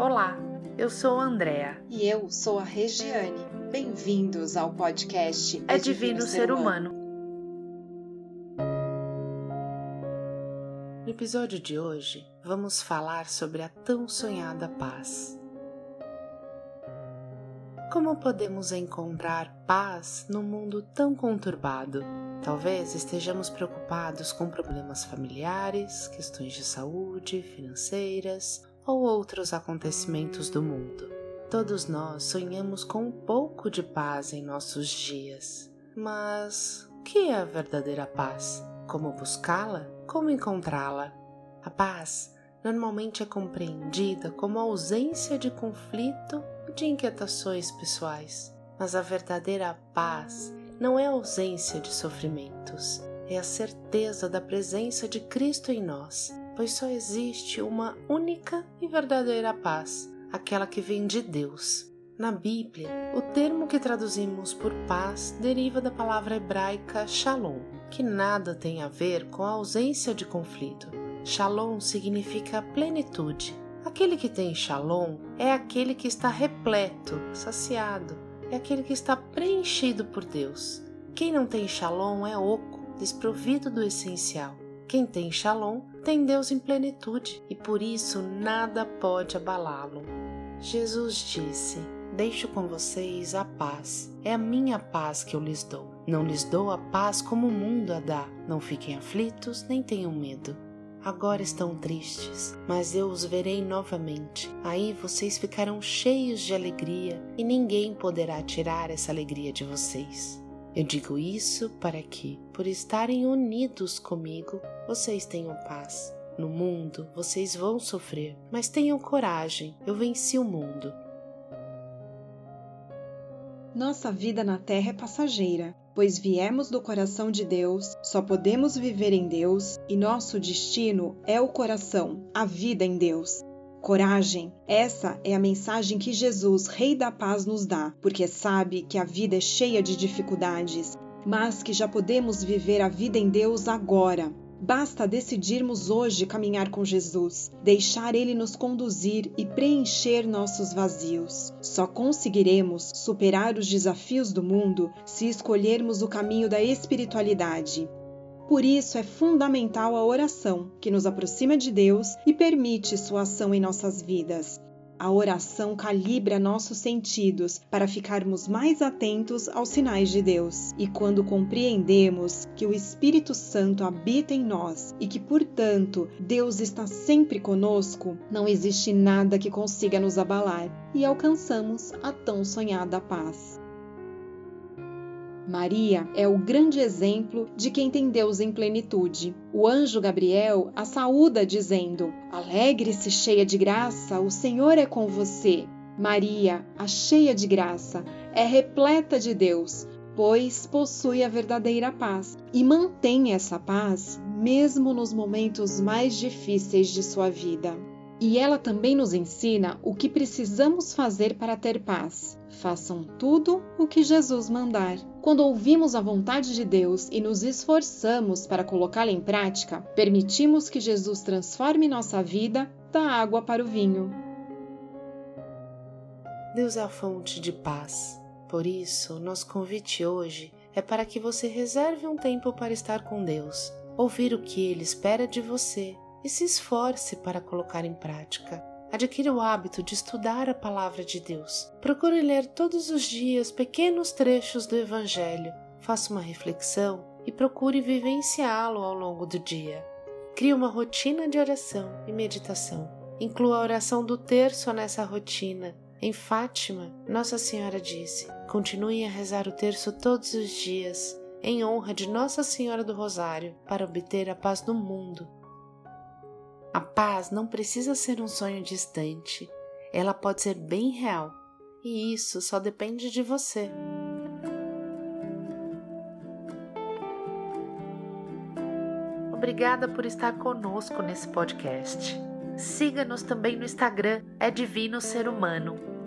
Olá, eu sou a Andrea. E eu sou a Regiane. Bem-vindos ao podcast É, Divino, Ser humano. No episódio de hoje, vamos falar sobre a tão sonhada paz. Como podemos encontrar paz num mundo tão conturbado? Talvez estejamos preocupados com problemas familiares, questões de saúde, financeiras ou outros acontecimentos do mundo. Todos nós sonhamos com um pouco de paz em nossos dias. Mas o que é a verdadeira paz? Como buscá-la? Como encontrá-la? A paz normalmente é compreendida como ausência de conflito e de inquietações pessoais. Mas a verdadeira paz não é ausência de sofrimentos, é a certeza da presença de Cristo em nós, pois só existe uma única e verdadeira paz, aquela que vem de Deus. Na Bíblia, o termo que traduzimos por paz deriva da palavra hebraica shalom, que nada tem a ver com a ausência de conflito. Shalom significa plenitude. Aquele que tem shalom é aquele que está repleto, saciado, é aquele que está preenchido por Deus. Quem não tem shalom é oco, desprovido do essencial. Quem tem shalom tem Deus em plenitude e por isso nada pode abalá-lo. Jesus disse: Deixo com vocês a paz. É a minha paz que eu lhes dou. Não lhes dou a paz como o mundo a dá. Não fiquem aflitos nem tenham medo. Agora estão tristes, mas eu os verei novamente. Aí vocês ficarão cheios de alegria e ninguém poderá tirar essa alegria de vocês. Eu digo isso para que, por estarem unidos comigo, vocês tenham paz. No mundo vocês vão sofrer, mas tenham coragem, eu venci o mundo. Nossa vida na Terra é passageira, pois viemos do coração de Deus, só podemos viver em Deus e nosso destino é o coração, a vida em Deus. Coragem, essa é a mensagem que Jesus, Rei da Paz, nos dá, porque sabe que a vida é cheia de dificuldades, mas que já podemos viver a vida em Deus agora. Basta decidirmos hoje caminhar com Jesus, deixar Ele nos conduzir e preencher nossos vazios. Só conseguiremos superar os desafios do mundo se escolhermos o caminho da espiritualidade. Por isso é fundamental a oração, que nos aproxima de Deus e permite sua ação em nossas vidas. A oração calibra nossos sentidos para ficarmos mais atentos aos sinais de Deus. E quando compreendemos que o Espírito Santo habita em nós e que, portanto, Deus está sempre conosco, não existe nada que consiga nos abalar e alcançamos a tão sonhada paz. Maria é o grande exemplo de quem tem Deus em plenitude. O anjo Gabriel a saúda dizendo: Alegre-se, cheia de graça, o Senhor é com você. Maria, a cheia de graça, é repleta de Deus, pois possui a verdadeira paz e mantém essa paz mesmo nos momentos mais difíceis de sua vida. E ela também nos ensina o que precisamos fazer para ter paz. Façam tudo o que Jesus mandar. Quando ouvimos a vontade de Deus e nos esforçamos para colocá-la em prática, permitimos que Jesus transforme nossa vida da água para o vinho. Deus é a fonte de paz. Por isso, nosso convite hoje é para que você reserve um tempo para estar com Deus, ouvir o que Ele espera de você e se esforce para colocar em prática. Adquira o hábito de estudar a palavra de Deus. Procure ler todos os dias pequenos trechos do Evangelho. Faça uma reflexão e procure vivenciá-lo ao longo do dia. Crie uma rotina de oração e meditação. Inclua a oração do terço nessa rotina. Em Fátima, Nossa Senhora disse: continue a rezar o terço todos os dias, em honra de Nossa Senhora do Rosário, para obter a paz do mundo paz não precisa ser um sonho distante, ela pode ser bem real e isso só depende de você. Obrigada por estar conosco nesse podcast. Siga-nos também no Instagram, é Divino Ser Humano